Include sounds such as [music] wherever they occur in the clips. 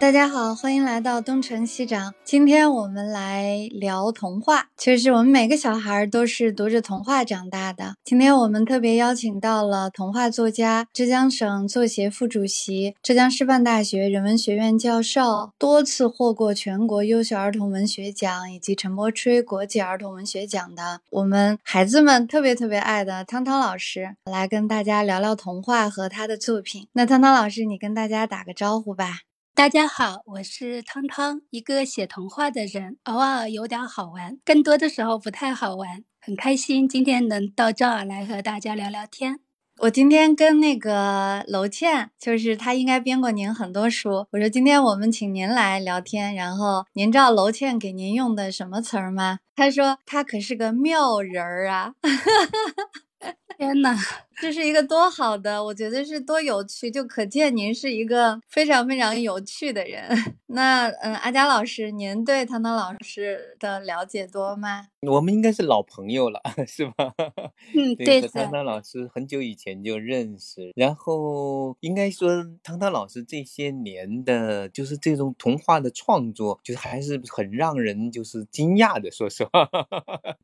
大家好，欢迎来到东城西长。今天我们来聊童话。其实我们每个小孩都是读着童话长大的。今天我们特别邀请到了童话作家、浙江省作协副主席、浙江师范大学人文学院教授，多次获过全国优秀儿童文学奖以及陈伯吹国际儿童文学奖的我们孩子们特别特别爱的汤汤老师，来跟大家聊聊童话和他的作品。那汤汤老师，你跟大家打个招呼吧。大家好，我是汤汤，一个写童话的人，偶尔有点好玩，更多的时候不太好玩。很开心今天能到这儿来和大家聊聊天。我今天跟那个娄倩，就是她应该编过您很多书。我说今天我们请您来聊天，然后您知道娄倩给您用的什么词儿吗？她说她可是个妙人儿啊！[laughs] 天呐！这是一个多好的，我觉得是多有趣，就可见您是一个非常非常有趣的人。[laughs] 那嗯，阿佳老师，您对汤汤老师的了解多吗？我们应该是老朋友了，[laughs] 是吧？[laughs] 嗯，对和汤汤老师很久以前就认识，然后应该说汤汤老师这些年的，就是这种童话的创作，就是还是很让人就是惊讶的。说实话，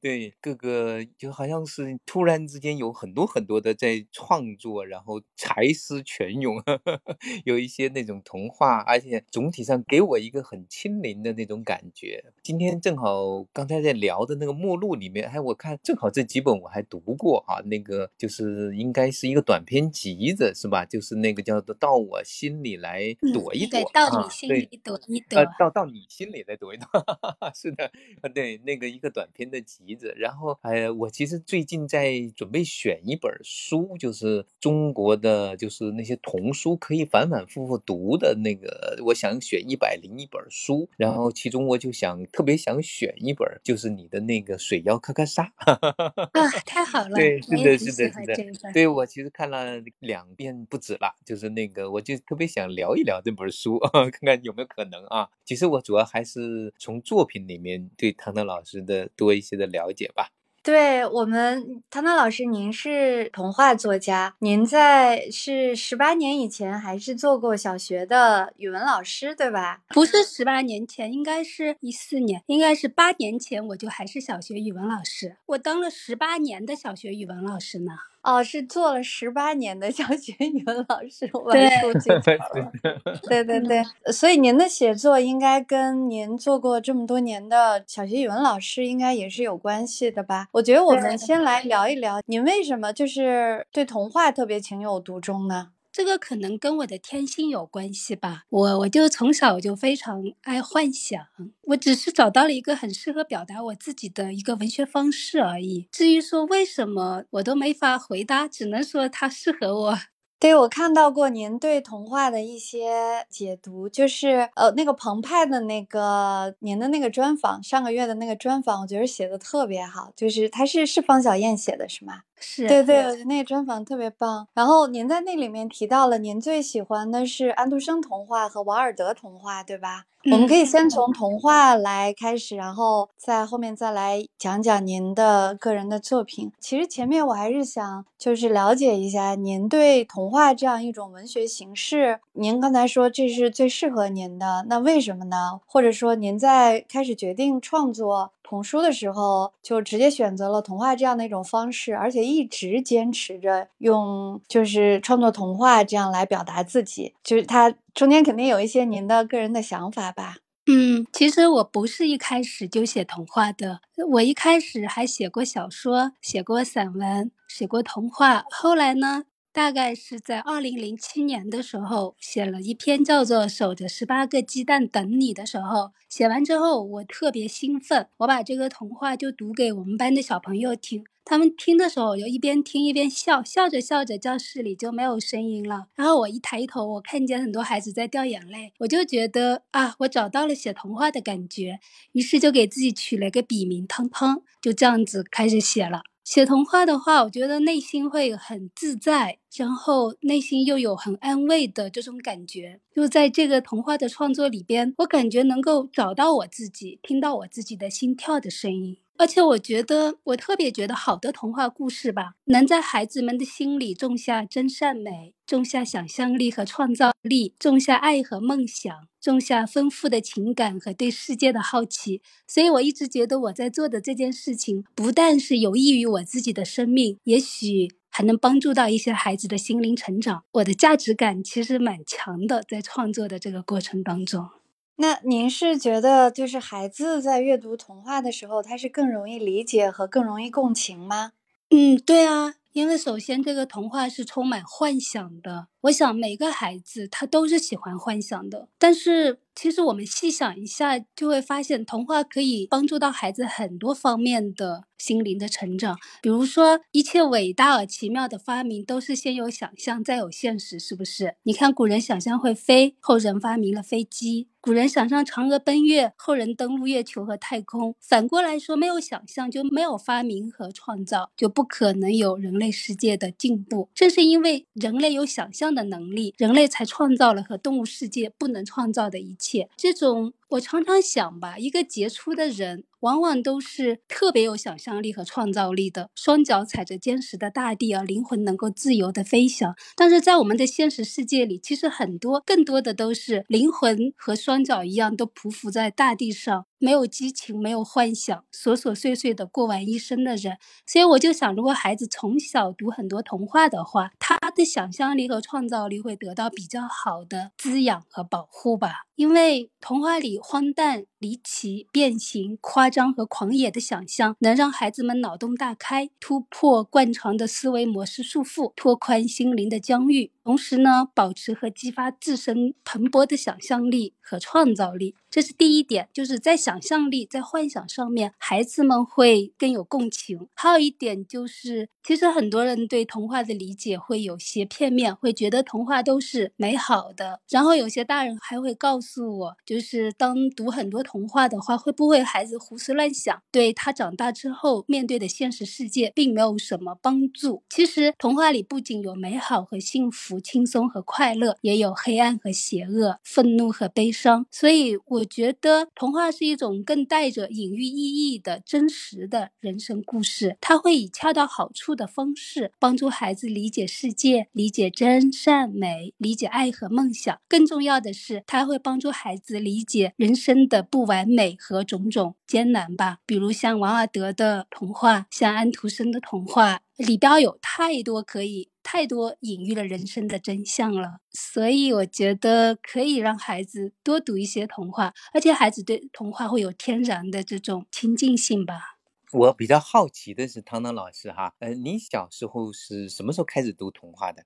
对各个就好像是突然之间有很多很多的。在创作，然后才思泉涌，[laughs] 有一些那种童话，而且总体上给我一个很亲临的那种感觉。今天正好刚才在聊的那个目录里面，哎，我看正好这几本我还读过啊，那个就是应该是一个短篇集子，是吧？就是那个叫做“到我心里来躲一躲”，到你心里躲一躲，呃，到到你心里来躲一躲，[laughs] 是的，对，那个一个短篇的集子。然后，哎，我其实最近在准备选一本书。就是中国的，就是那些童书可以反反复复读的那个。我想选一百零一本书，然后其中我就想特别想选一本，就是你的那个《水妖咔咔沙》[laughs] 啊，太好了！对，是的，是的，是的。对我其实看了两遍不止了，就是那个，我就特别想聊一聊这本书，[laughs] 看看有没有可能啊。其实我主要还是从作品里面对唐唐老师的多一些的了解吧。对我们唐唐老师，您是童话作家，您在是十八年以前还是做过小学的语文老师，对吧？不是十八年前，应该是一四年，应该是八年前，我就还是小学语文老师，我当了十八年的小学语文老师呢。哦，是做了十八年的小学语文老师，我说记。[laughs] [laughs] 对对对，所以您的写作应该跟您做过这么多年的小学语文老师应该也是有关系的吧？我觉得我们先来聊一聊，您为什么就是对童话特别情有独钟呢？这个可能跟我的天性有关系吧，我我就从小就非常爱幻想，我只是找到了一个很适合表达我自己的一个文学方式而已。至于说为什么，我都没法回答，只能说它适合我。[laughs] 对，我看到过您对童话的一些解读，就是呃，那个澎湃的那个您的那个专访，上个月的那个专访，我觉得写的特别好，就是他是是方小燕写的，是吗？是对对，我觉得那个专访特别棒。然后您在那里面提到了您最喜欢的是安徒生童话和王尔德童话，对吧？我们可以先从童话来开始，然后在后面再来讲讲您的个人的作品。其实前面我还是想就是了解一下您对童话这样一种文学形式，您刚才说这是最适合您的，那为什么呢？或者说您在开始决定创作？童书的时候，就直接选择了童话这样的一种方式，而且一直坚持着用就是创作童话这样来表达自己。就是它中间肯定有一些您的个人的想法吧？嗯，其实我不是一开始就写童话的，我一开始还写过小说、写过散文、写过童话。后来呢？大概是在二零零七年的时候，写了一篇叫做《守着十八个鸡蛋等你》的时候，写完之后我特别兴奋，我把这个童话就读给我们班的小朋友听。他们听的时候就一边听一边笑，笑着笑着教室里就没有声音了。然后我一抬头，我看见很多孩子在掉眼泪，我就觉得啊，我找到了写童话的感觉，于是就给自己取了个笔名汤汤，就这样子开始写了。写童话的话，我觉得内心会很自在，然后内心又有很安慰的这种感觉。就在这个童话的创作里边，我感觉能够找到我自己，听到我自己的心跳的声音。而且我觉得，我特别觉得好的童话故事吧，能在孩子们的心里种下真善美，种下想象力和创造力，种下爱和梦想，种下丰富的情感和对世界的好奇。所以我一直觉得我在做的这件事情，不但是有益于我自己的生命，也许还能帮助到一些孩子的心灵成长。我的价值感其实蛮强的，在创作的这个过程当中。那您是觉得，就是孩子在阅读童话的时候，他是更容易理解和更容易共情吗？嗯，对啊，因为首先这个童话是充满幻想的，我想每个孩子他都是喜欢幻想的，但是。其实我们细想一下，就会发现童话可以帮助到孩子很多方面的心灵的成长。比如说，一切伟大而奇妙的发明都是先有想象，再有现实，是不是？你看，古人想象会飞，后人发明了飞机；古人想象嫦娥奔月，后人登陆月球和太空。反过来说，没有想象就没有发明和创造，就不可能有人类世界的进步。正是因为人类有想象的能力，人类才创造了和动物世界不能创造的一切。这种，我常常想吧，一个杰出的人。往往都是特别有想象力和创造力的，双脚踩着坚实的大地，啊灵魂能够自由的飞翔。但是在我们的现实世界里，其实很多更多的都是灵魂和双脚一样，都匍匐在大地上，没有激情，没有幻想，琐琐碎碎的过完一生的人。所以我就想，如果孩子从小读很多童话的话，他的想象力和创造力会得到比较好的滋养和保护吧。因为童话里荒诞、离奇、变形、夸。张和狂野的想象，能让孩子们脑洞大开，突破惯常的思维模式束缚，拓宽心灵的疆域。同时呢，保持和激发自身蓬勃的想象力和创造力，这是第一点。就是在想想象力、在幻想上面，孩子们会更有共情。还有一点就是，其实很多人对童话的理解会有些片面，会觉得童话都是美好的。然后有些大人还会告诉我，就是当读很多童话的话，会不会孩子胡思乱想，对他长大之后面对的现实世界并没有什么帮助？其实童话里不仅有美好和幸福。轻松和快乐，也有黑暗和邪恶，愤怒和悲伤。所以，我觉得童话是一一种更带着隐喻意义的真实的人生故事。它会以恰到好处的方式帮助孩子理解世界，理解真善美，理解爱和梦想。更重要的是，它会帮助孩子理解人生的不完美和种种艰难吧。比如像王尔德的童话，像安徒生的童话。里边有太多可以、太多隐喻了人生的真相了，所以我觉得可以让孩子多读一些童话，而且孩子对童话会有天然的这种亲近性吧。我比较好奇的是，汤汤老师哈，呃，你小时候是什么时候开始读童话的？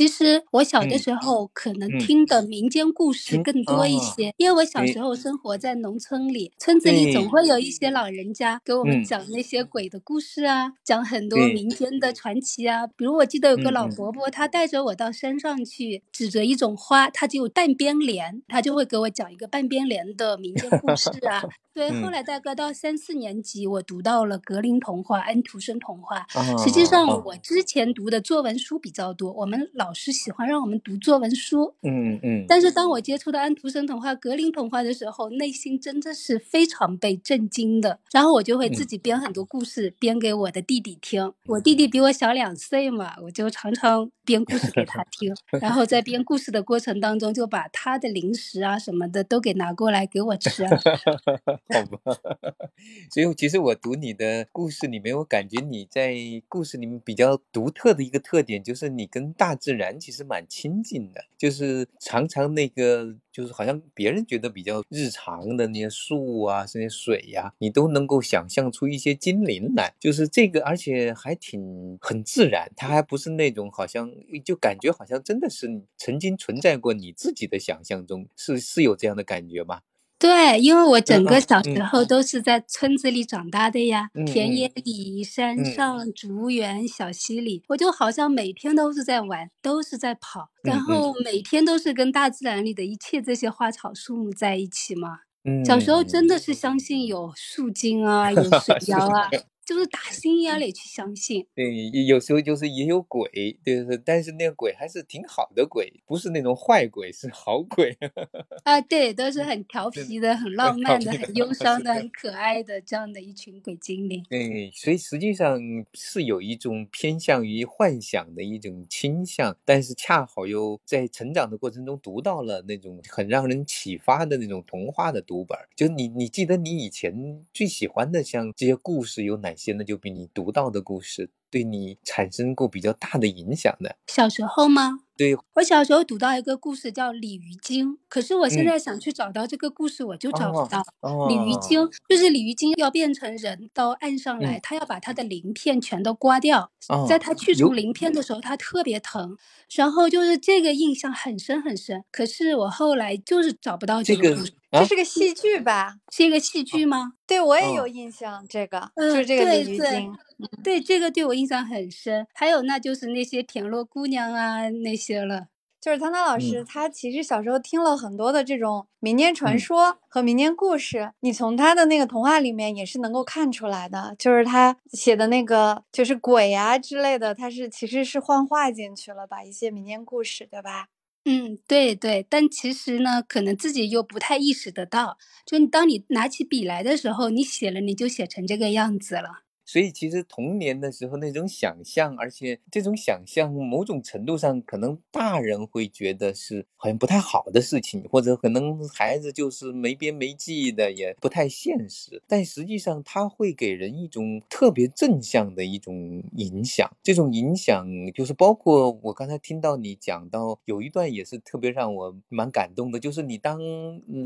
其实我小的时候可能听的民间故事更多一些，因为我小时候生活在农村里，村子里总会有一些老人家给我们讲那些鬼的故事啊，讲很多民间的传奇啊。比如我记得有个老伯伯，他带着我到山上去，指着一种花，它只有半边莲，他就会给我讲一个半边莲的民间故事啊。对，后来大概到三四年级，我读到了格林童话、安徒生童话。实际上，我之前读的作文书比较多，我们老师喜欢让我们读作文书。嗯嗯。但是当我接触到安徒生童话、格林童话的时候，内心真的是非常被震惊的。然后我就会自己编很多故事，编给我的弟弟听。我弟弟比我小两岁嘛，我就常常编故事给他听。[laughs] 然后在编故事的过程当中，就把他的零食啊什么的都给拿过来给我吃。[laughs] 好吧，[laughs] 所以其实我读你的故事里面，我感觉你在故事里面比较独特的一个特点，就是你跟大自然其实蛮亲近的，就是常常那个就是好像别人觉得比较日常的那些树啊、那些水呀，你都能够想象出一些精灵来，就是这个，而且还挺很自然，它还不是那种好像就感觉好像真的是曾经存在过你自己的想象中，是是有这样的感觉吗？对，因为我整个小时候都是在村子里长大的呀，田野里、山上、竹园、小溪里，我就好像每天都是在玩，都是在跑，然后每天都是跟大自然里的一切这些花草树木在一起嘛。小时候真的是相信有树精啊，有水 [laughs] 妖啊。就是打心眼里去相信。对，有时候就是也有鬼，对对，但是那个鬼还是挺好的鬼，不是那种坏鬼，是好鬼。[laughs] 啊，对，都是很调皮的、很浪漫的、很忧伤的、很可爱的这样的一群鬼精灵。对，所以实际上是有一种偏向于幻想的一种倾向，但是恰好又在成长的过程中读到了那种很让人启发的那种童话的读本。就你，你记得你以前最喜欢的像这些故事有哪些呢？就比你读到的故事对你产生过比较大的影响的。小时候吗？对，我小时候读到一个故事叫《鲤鱼精》，可是我现在想去找到这个故事，我就找不到。鲤鱼精就是鲤鱼精要变成人到岸上来，他要把他的鳞片全都刮掉，在他去除鳞片的时候，他特别疼，然后就是这个印象很深很深。可是我后来就是找不到这个故事，这是个戏剧吧？是一个戏剧吗？对，我也有印象，这个就是这个鲤鱼精。对，这个对我印象很深。还有，那就是那些田螺姑娘啊，那些了。就是汤汤老师，他其实小时候听了很多的这种民间传说和民间故事，你从他的那个童话里面也是能够看出来的。就是他写的那个，就是鬼啊之类的，他是其实是幻化进去了，把一些民间故事，对吧？嗯，对对。但其实呢，可能自己又不太意识得到。就当你拿起笔来的时候，你写了，你就写成这个样子了。所以其实童年的时候那种想象，而且这种想象某种程度上可能大人会觉得是好像不太好的事情，或者可能孩子就是没边没际的，也不太现实。但实际上它会给人一种特别正向的一种影响。这种影响就是包括我刚才听到你讲到有一段也是特别让我蛮感动的，就是你当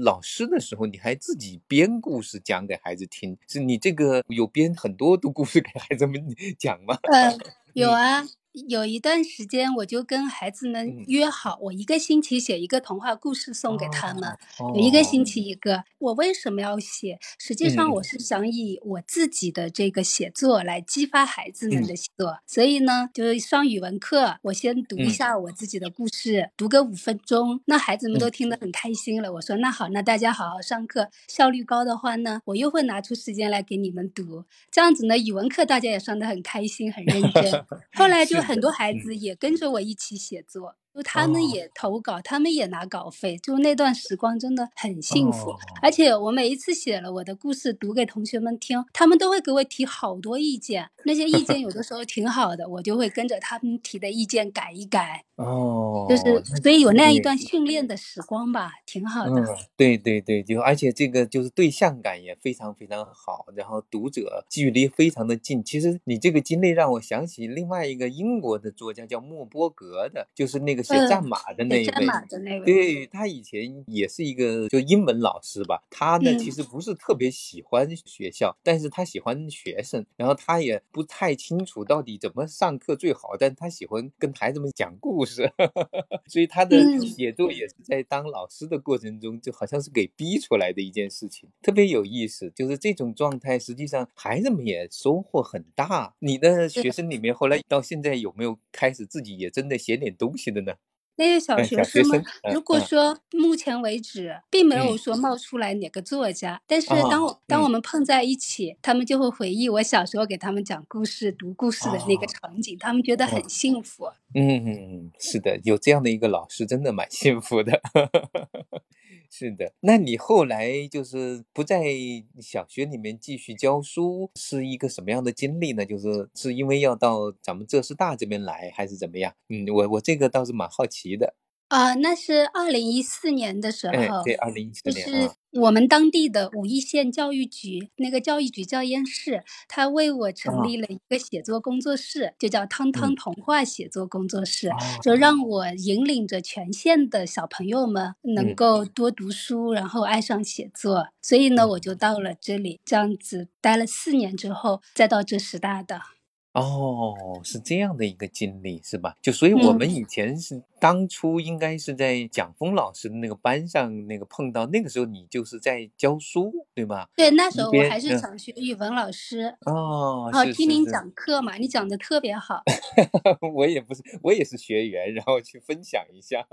老师的时候，你还自己编故事讲给孩子听，是你这个有编很多都。故事给孩子们讲吗？嗯，[laughs] 有啊。有一段时间，我就跟孩子们约好，我一个星期写一个童话故事送给他们，有一个星期一个。我为什么要写？实际上，我是想以我自己的这个写作来激发孩子们的写作。所以呢，就是上语文课，我先读一下我自己的故事，读个五分钟，那孩子们都听得很开心了。我说那好，那大家好好上课，效率高的话呢，我又会拿出时间来给你们读。这样子呢，语文课大家也上得很开心，很认真。后来就。很多孩子也跟着我一起写作。就他们也投稿，他们也拿稿费，就那段时光真的很幸福。而且我每一次写了我的故事读给同学们听，他们都会给我提好多意见。那些意见有的时候挺好的，我就会跟着他们提的意见改一改。哦，就是所以有那样一段训练的时光吧，挺好的。对对对，就而且这个就是对象感也非常非常好，然后读者距离非常的近。其实你这个经历让我想起另外一个英国的作家叫莫波格的，就是那个。写战马的那一位，对他以前也是一个就英文老师吧。他呢其实不是特别喜欢学校，但是他喜欢学生。然后他也不太清楚到底怎么上课最好，但他喜欢跟孩子们讲故事。[laughs] 所以他的写作也是在当老师的过程中，就好像是给逼出来的一件事情，特别有意思。就是这种状态，实际上孩子们也收获很大。你的学生里面，后来到现在有没有开始自己也真的写点东西的呢？那些小学生吗？如果说目前为止并没有说冒出来哪个作家，但是当我当我们碰在一起，他们就会回忆我小时候给他们讲故事、读故事的那个场景，他们觉得很幸福。嗯嗯嗯，是的，有这样的一个老师，真的蛮幸福的。[laughs] 是的，那你后来就是不在小学里面继续教书，是一个什么样的经历呢？就是是因为要到咱们浙师大这边来，还是怎么样？嗯，我我这个倒是蛮好奇的。啊，那是二零一四年的时候，对，二零一四年，就是我们当地的武义县教育局那个教育局教研室，他为我成立了一个写作工作室，就叫汤汤童话写作工作室，就让我引领着全县的小朋友们能够多读书，然后爱上写作。所以呢，我就到了这里，这样子待了四年之后，再到浙师大的。哦，是这样的一个经历，是吧？就所以我们以前是。当初应该是在蒋峰老师的那个班上那个碰到，那个时候你就是在教书，对吗？对，那时候我还是嗯小学语文老师，哦，然后是是是听您讲课嘛，你讲的特别好。[laughs] 我也不是，我也是学员，然后去分享一下。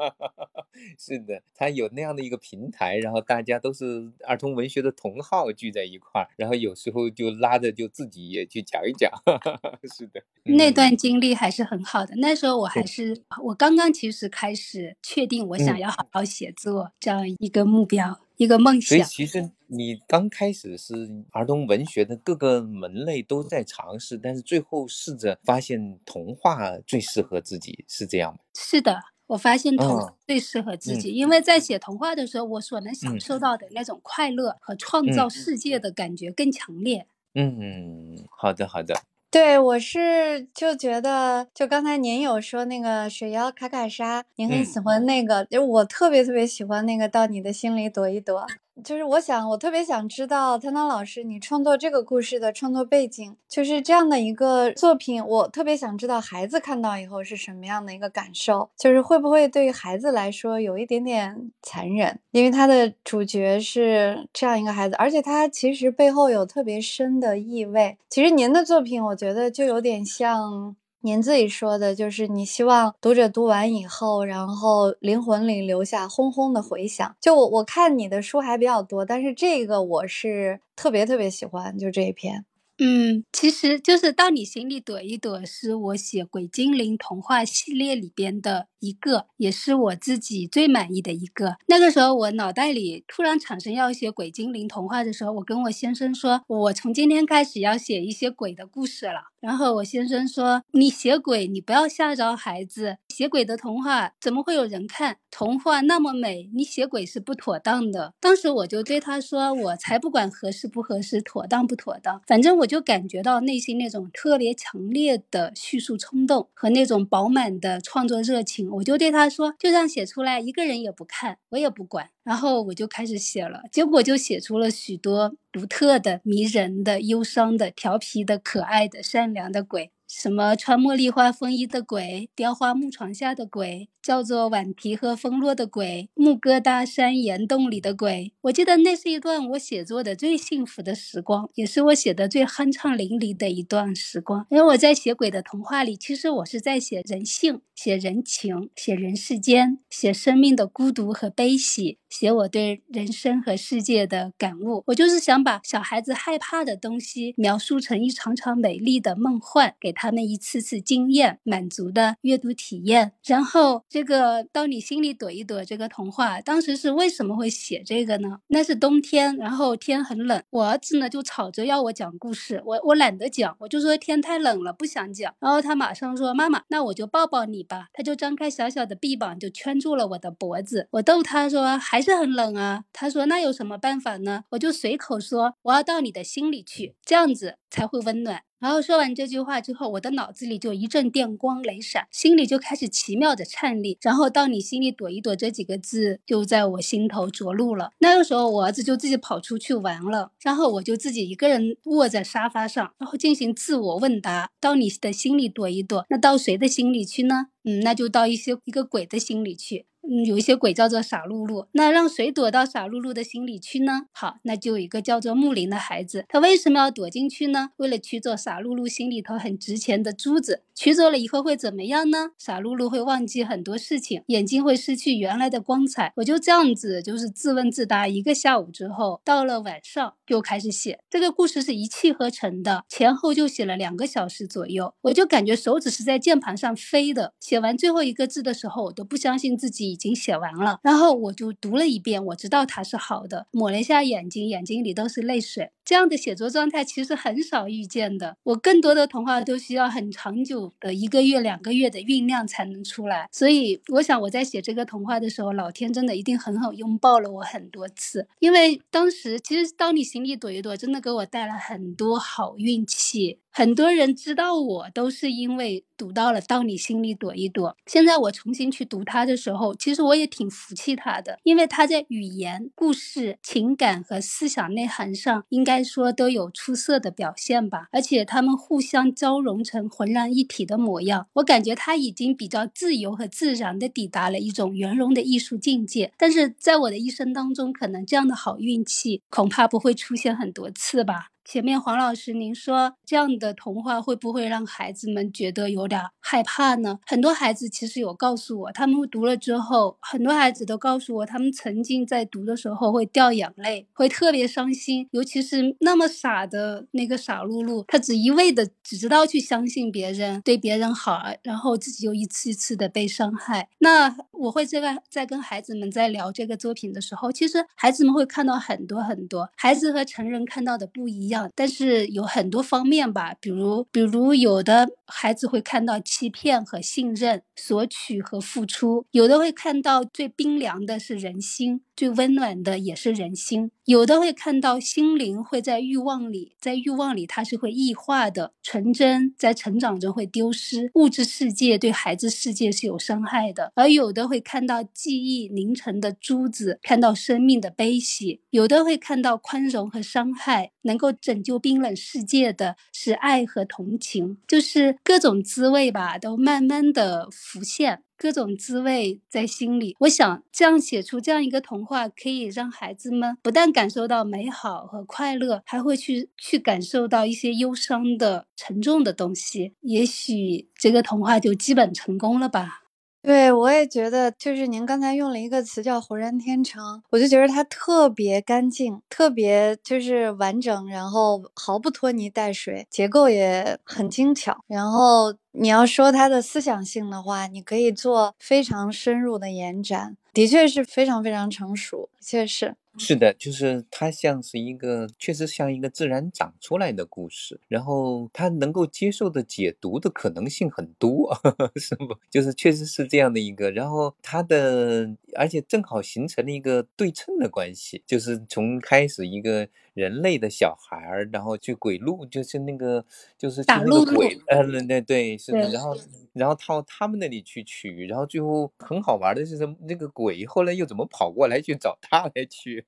[laughs] 是的，他有那样的一个平台，然后大家都是儿童文学的同好聚在一块儿，然后有时候就拉着就自己也去讲一讲。[laughs] 是的，嗯那段经历还是很好的。那时候我还是我刚刚其实开始确定我想嗯要好好写作这样一个目标，一个梦所以想。其实你刚开始是儿童文学的各个门类都在尝试，但是最后试着发现童话最适合自己，是这样吗？是的，我发现童最适合自嗯己，因为在写童话的时候，我所能享嗯受到的那种快乐和创嗯造世界的感觉更强烈。嗯，好的好的，对，我是就觉得，就刚才您有说那个水妖卡卡莎，您很嗯喜欢那个，就我特别特别喜欢那个到你的心里躲一躲。就是我想，我特别想知道汤汤老师，你创作这个故事的创作背景，就是这样的一个作品，我特别想知道孩子看到以后是什么样的一个感受，就是会不会对于孩子来说有一点点残忍，因为他的主角是这样一个孩子，而且他其实背后有特别深的意味。其实您的作品，我觉得就有点像。您自己说的，就是你希望读者读完以后，然后灵魂里留下轰轰的回响。就我我看你的书还比较多，但是这个我是特别特别喜欢，就这一篇。嗯，其实就是到你心里躲一躲，是我写鬼精灵童话系列里边的一个，也是我自己最满意的一个。那个时候我脑袋里突然产生要写鬼精灵童话的时候，我跟我先生说，我从今天开始要写一些鬼的故事了。然后我先生说，你写鬼，你不要吓着孩子，写鬼的童话怎么会有人看？童话那么美，你写鬼是不妥当的。当时我就对他说，我才不管合适不合适，妥当不妥当，反正我就感觉到内心那种特别强烈的叙述冲动和那种饱满的创作热情，我就对他说，就这样写出来，一个人也不看，我也不管。然后我就开始写了，结果就写出了许多独特的、迷人的、忧伤的、调皮的、可爱的、善良的鬼。什么穿茉莉花风衣的鬼，雕花木床下的鬼，叫做碗皮和风落的鬼，木疙瘩山岩洞里的鬼。我记得那是一段我写作的最幸福的时光，也是我写的最酣畅淋漓的一段时光。因为我在写鬼的童话里，其实我是在写人性、写人情、写人世间、写生命的孤独和悲喜，写我对人生和世界的感悟。我就是想把小孩子害怕的东西描述成一场场美丽的梦幻，给他们一次次惊艳、满足的阅读体验。然后，这个到你心里躲一躲这个童话，当时是为什么会写这个呢？那是冬天，然后天很冷，我儿子呢就吵着要我讲故事，我我懒得讲，我就说天太冷了，不想讲。然后他马上说：“妈妈，那我就抱抱你吧。”他就张开小小的臂膀，就圈住了我的脖子。我逗他说：“还还是很冷啊。”他说：“那有什么办法呢？”我就随口说：“我要到你的心里去，这样子才会温暖。”然后说完这句话之后，我的脑子里就一阵电光雷闪，心里就开始奇妙的颤栗。然后到你心里躲一躲这几个字就在我心头着陆了。那个时候，我儿子就自己跑出去玩了，然后我就自己一个人卧在沙发上，然后进行自我问答：到你的心里躲一躲，那到谁的心里去呢？嗯，那就到一些一个鬼的心里去。嗯，有一些鬼叫做傻露露，那让谁躲到傻露露的心里去呢？好，那就有一个叫做木林的孩子，他为什么要躲进去呢？为了取走傻露露心里头很值钱的珠子，取走了以后会怎么样呢？傻露露会忘记很多事情，眼睛会失去原来的光彩。我就这样子，就是自问自答一个下午之后，到了晚上就开始写这个故事，是一气呵成的，前后就写了两个小时左右，我就感觉手指是在键盘上飞的。写完最后一个字的时候，我都不相信自己已经写完了，然后我就读了一遍，我知道它是好的，抹了一下眼睛，眼睛里都是泪水。这样的写作状态其实很少遇见的，我更多的童话都需要很长久的一个月、两个月的酝酿才能出来。所以，我想我在写这个童话的时候，老天真的一定狠狠拥抱了我很多次，因为当时其实当你心里躲一躲，真的给我带来很多好运气。很多人知道我都是因为读到了《到你心里躲一躲》。现在我重新去读它的时候，其实我也挺服气他的，因为他在语言、故事、情感和思想内涵上，应该说都有出色的表现吧。而且他们互相交融成浑然一体的模样，我感觉他已经比较自由和自然地抵达了一种圆融的艺术境界。但是在我的一生当中，可能这样的好运气恐怕不会出现很多次吧。前面黄老师，您说这样的童话会不会让孩子们觉得有点害怕呢？很多孩子其实有告诉我，他们读了之后，很多孩子都告诉我，他们曾经在读的时候会掉眼泪，会特别伤心。尤其是那么傻的那个傻露露，他只一味的只知道去相信别人，对别人好，然后自己又一次一次的被伤害。那我会这个在跟孩子们在聊这个作品的时候，其实孩子们会看到很多很多，孩子和成人看到的不一样。但是有很多方面吧，比如，比如有的孩子会看到欺骗和信任，索取和付出；有的会看到最冰凉的是人心。最温暖的也是人心，有的会看到心灵会在欲望里，在欲望里它是会异化的，纯真在成长中会丢失，物质世界对孩子世界是有伤害的，而有的会看到记忆凝成的珠子，看到生命的悲喜，有的会看到宽容和伤害，能够拯救冰冷世界的是爱和同情，就是各种滋味吧，都慢慢的浮现。各种滋味在心里，我想这样写出这样一个童话，可以让孩子们不但感受到美好和快乐，还会去去感受到一些忧伤的沉重的东西。也许这个童话就基本成功了吧。对，我也觉得，就是您刚才用了一个词叫浑然天成，我就觉得它特别干净，特别就是完整，然后毫不拖泥带水，结构也很精巧。然后你要说它的思想性的话，你可以做非常深入的延展，的确是非常非常成熟，确实。是的，就是它像是一个，确实像一个自然长出来的故事，然后它能够接受的解读的可能性很多，[laughs] 是不？就是确实是这样的一个，然后它的，而且正好形成了一个对称的关系，就是从开始一个。人类的小孩儿，然后去鬼路，就是那个，就是打那个鬼，呃，对对，是的，然后然后到他们那里去取，然后最后很好玩的是什么？那个鬼后来又怎么跑过来去找他来取？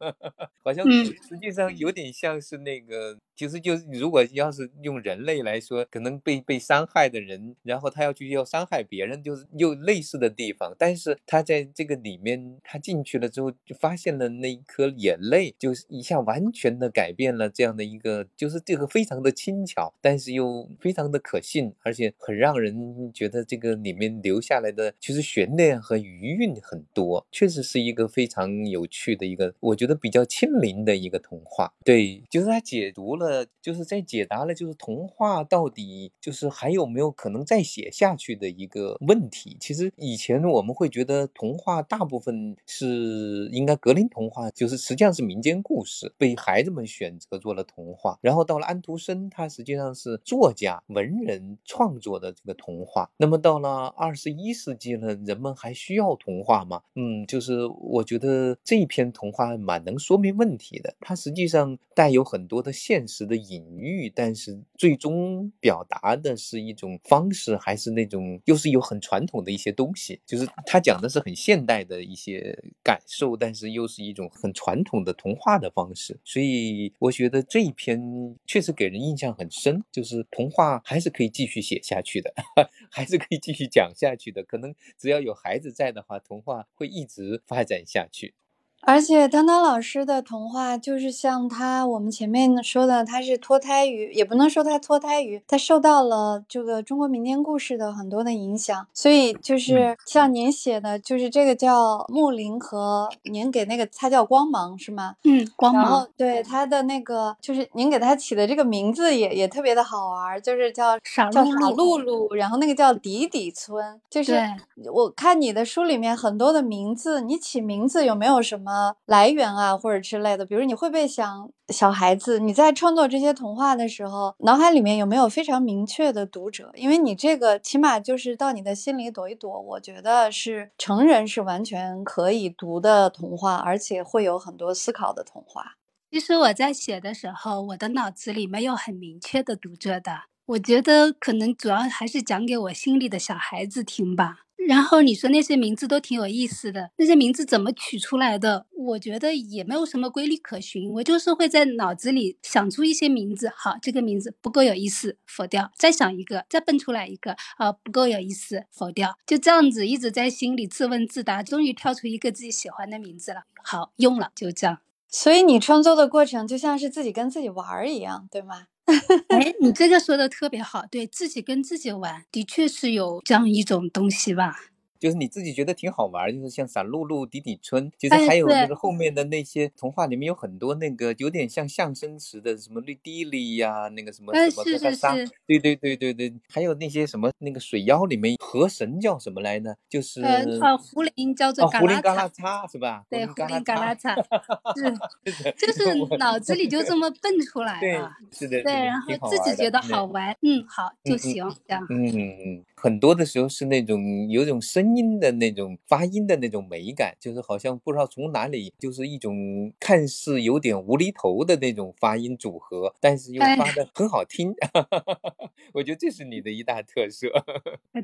好像实际上有点像是那个，其实就是如果要是用人类来说，可能被被伤害的人，然后他要去要伤害别人，就是又类似的地方。但是他在这个里面，他进去了之后，就发现了那一颗眼泪，就是一下完全的。改变了这样的一个，就是这个非常的轻巧，但是又非常的可信，而且很让人觉得这个里面留下来的其实悬念和余韵很多，确实是一个非常有趣的一个，我觉得比较亲民的一个童话。对，就是他解读了，呃就是在解答了，就是童话到底就是还有没有可能再写下去的一个问题。其实以前我们会觉得童话大部分是应该格林童话，就是实际上是民间故事，被孩子们。选择做了童话，然后到了安徒生，他实际上是作家、文人创作的这个童话。那么到了二十一世纪了，人们还需要童话吗？嗯，就是我觉得这一篇童话蛮能说明问题的。它实际上带有很多的现实时的隐喻，但是最终表达的是一种方式，还是那种又是有很传统的一些东西。就是他讲的是很现代的一些感受，但是又是一种很传统的童话的方式，所以。我觉得这一篇确实给人印象很深，就是童话还是可以继续写下去的，[laughs] 还是可以继续讲下去的。可能只要有孩子在的话，童话会一直发展下去。而且，汤汤老师的童话就是像他我们前面说的，他是脱胎于，也不能说他脱胎于，他受到了这个中国民间故事的很多的影响。所以，就是像您写的，就是这个叫木林和您给那个他叫光芒是吗？嗯，光芒。然后，对他的那个，就是您给他起的这个名字也也特别的好玩，就是叫傻叫傻露露，然后那个叫底底村。就是我看你的书里面很多的名字，你起名字有没有什么？呃，来源啊，或者之类的，比如你会不会想小孩子？你在创作这些童话的时候，脑海里面有没有非常明确的读者？因为你这个起码就是到你的心里躲一躲，我觉得是成人是完全可以读的童话，而且会有很多思考的童话。其实我在写的时候，我的脑子里没有很明确的读者的。我觉得可能主要还是讲给我心里的小孩子听吧。然后你说那些名字都挺有意思的，那些名字怎么取出来的？我觉得也没有什么规律可循，我就是会在脑子里想出一些名字。好，这个名字不够有意思，否掉；再想一个，再蹦出来一个，啊，不够有意思，否掉。就这样子一直在心里自问自答，终于跳出一个自己喜欢的名字了。好，用了，就这样。所以你创作的过程就像是自己跟自己玩儿一样，对吗？[laughs] 哎，你这个说的特别好，对自己跟自己玩，的确是有这样一种东西吧。就是你自己觉得挺好玩，就是像散露露、底底春，其实还有就是后面的那些童话里面有很多那个有点像相声词的，什么绿地里呀，那个什么什么是是是，对对对对对，还有那些什么那个水妖里面河神叫什么来呢？就是呃，胡林叫做胡林嘎拉擦是吧？[laughs] 对，胡林嘎拉擦 [laughs] 是，[laughs] 就是脑子里就这么蹦出来了，是的，对，然后自己觉得好玩，嗯，好就行，这样，嗯嗯，很多的时候是那种有种声。音的那种发音的那种美感，就是好像不知道从哪里，就是一种看似有点无厘头的那种发音组合，但是又发的很好听。[laughs] 我觉得这是你的一大特色。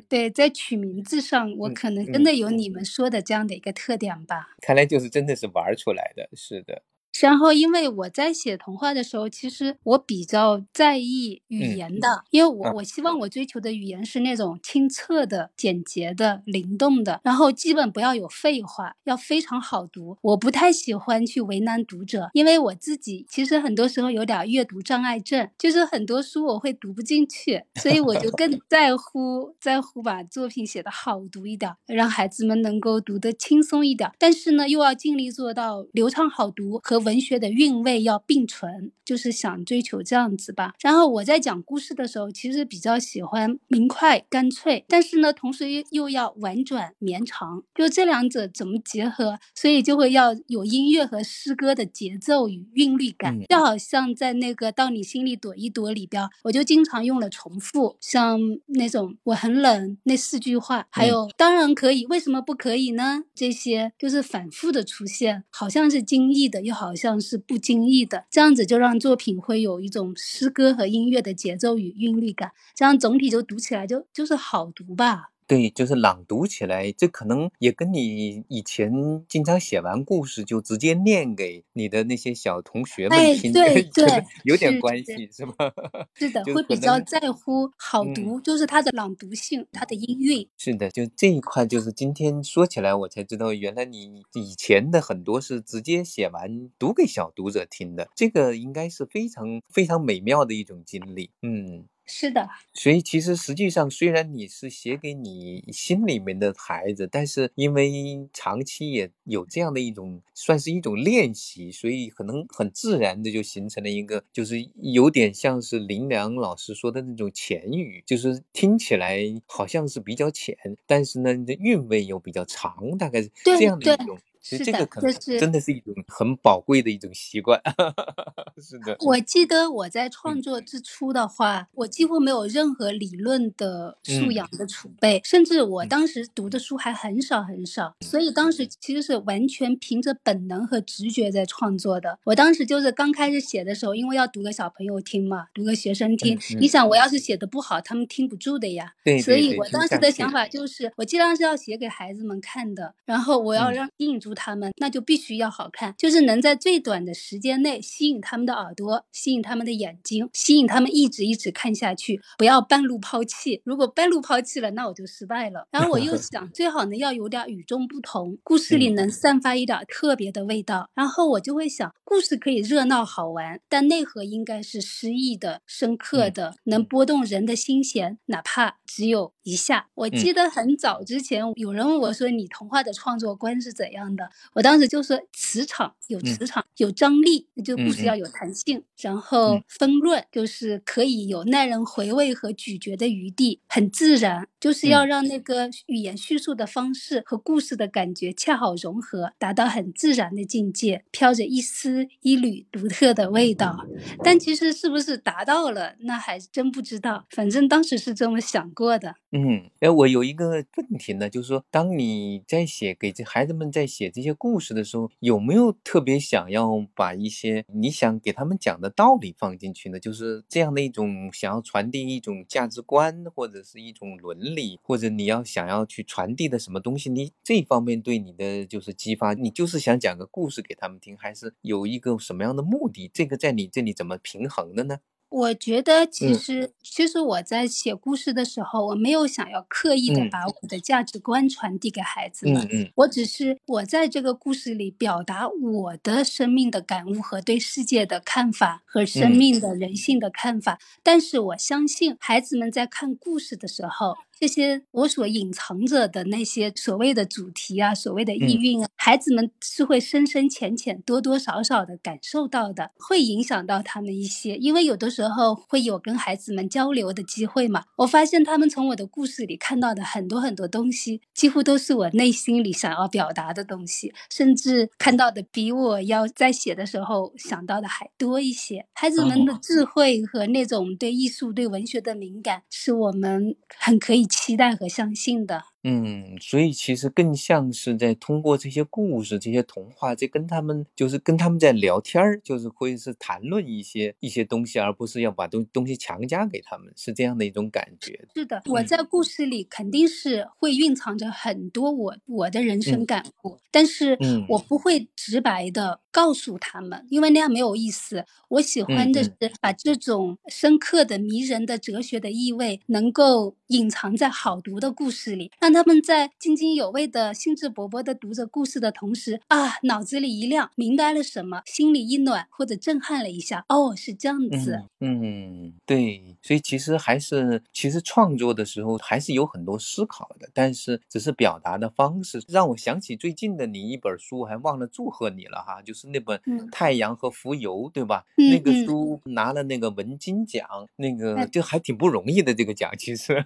对，在取名字上，我可能真的有你们说的这样的一个特点吧。看来就是真的是玩出来的，是的。然后，因为我在写童话的时候，其实我比较在意语言的，因为我我希望我追求的语言是那种清澈的、简洁的、灵动的，然后基本不要有废话，要非常好读。我不太喜欢去为难读者，因为我自己其实很多时候有点阅读障碍症，就是很多书我会读不进去，所以我就更在乎在乎把作品写得好读一点，让孩子们能够读得轻松一点。但是呢，又要尽力做到流畅好读和。文学的韵味要并存，就是想追求这样子吧。然后我在讲故事的时候，其实比较喜欢明快干脆，但是呢，同时又要婉转绵长，就这两者怎么结合？所以就会要有音乐和诗歌的节奏与韵律感。就好像在那个到你心里躲一躲里边，我就经常用了重复，像那种我很冷那四句话，还有当然可以，为什么不可以呢？这些就是反复的出现，好像是惊异的，又好。好像是不经意的，这样子就让作品会有一种诗歌和音乐的节奏与韵律感，这样总体就读起来就就是好读吧。对，就是朗读起来，这可能也跟你以前经常写完故事就直接念给你的那些小同学们听，对 [laughs] 对，[laughs] 有点关系，是吧？是的，会比较在乎好读，就是它的朗读性，它的音韵。是的，就这一块，就是今天说起来，我才知道，原来你以前的很多是直接写完读给小读者听的，这个应该是非常非常美妙的一种经历，嗯。是的，所以其实实际上，虽然你是写给你心里面的孩子，但是因为长期也有这样的一种，算是一种练习，所以可能很自然的就形成了一个，就是有点像是林良老师说的那种浅语，就是听起来好像是比较浅，但是呢，你的韵味又比较长，大概是这样的一种。其实这个可能真的是一种很宝贵的一种习惯，[laughs] 是的。我记得我在创作之初的话，我几乎没有任何理论的素养的储备，甚至我当时读的书还很少很少，所以当时其实是完全凭着本能和直觉在创作的。我当时就是刚开始写的时候，因为要读给小朋友听嘛，读给学生听。你想，我要是写的不好，他们听不住的呀。对，所以我当时的想法就是，我尽量是要写给孩子们看的，然后我要让引住。他们那就必须要好看，就是能在最短的时间内吸引他们的耳朵，吸引他们的眼睛，吸引他们一直一直看下去，不要半路抛弃。如果半路抛弃了，那我就失败了。然后我又想，最好呢要有点与众不同，故事里能散发一点特别的味道。然后我就会想，故事可以热闹好玩，但内核应该是诗意的、深刻的，能拨动人的心弦，哪怕只有一下。我记得很早之前有人问我说：“你童话的创作观是怎样的？”我当时就说磁场有磁场有张力，就故事要有弹性，然后丰润就是可以有耐人回味和咀嚼的余地，很自然，就是要让那个语言叙述的方式和故事的感觉恰好融合，达到很自然的境界，飘着一丝一缕独特的味道。但其实是不是达到了，那还真不知道。反正当时是这么想过的。嗯，哎，我有一个问题呢，就是说，当你在写给这孩子们在写这些故事的时候，有没有特别想要把一些你想给他们讲的道理放进去呢？就是这样的一种想要传递一种价值观，或者是一种伦理，或者你要想要去传递的什么东西？你这方面对你的就是激发，你就是想讲个故事给他们听，还是有一个什么样的目的？这个在你这里怎么平衡的呢？我觉得其实，其实我在写故事的时候，我没有想要刻意的把我的价值观传递给孩子们，我只是我在这个故事里表达我的生命的感悟和对世界的看法和生命的人性的看法。但是我相信孩子们在看故事的时候。这些我所隐藏着的那些所谓的主题啊，所谓的意蕴啊，孩子们是会深深浅浅、多多少少的感受到的，会影响到他们一些。因为有的时候会有跟孩子们交流的机会嘛，我发现他们从我的故事里看到的很多很多东西，几乎都是我内心里想要表达的东西，甚至看到的比我要在写的时候想到的还多一些。孩子们的智慧和那种对艺术、对文学的敏感，是我们很可以。期待和相信的。嗯，所以其实更像是在通过这些故事、这些童话，在跟他们就是跟他们在聊天儿，就是会是谈论一些一些东西，而不是要把东东西强加给他们，是这样的一种感觉。是的，我在故事里肯定是会蕴藏着很多我我的人生感悟，但是我不会直白的告诉他们，因为那样没有意思。我喜欢的是把这种深刻的、迷人的哲学的意味，能够隐藏在好读的故事里。让他们在津津有味的兴致勃勃的读着故事的同时，啊，脑子里一亮，明白了什么，心里一暖，或者震撼了一下，哦，是这样子。嗯，对，所以其实还是，其实创作的时候还是有很多思考的，但是只是表达的方式，让我想起最近的你一本书，还忘了祝贺你了哈，就是那本《太阳和浮游》，对吧？那个书拿了那个文金奖，那个就还挺不容易的这个奖，其实。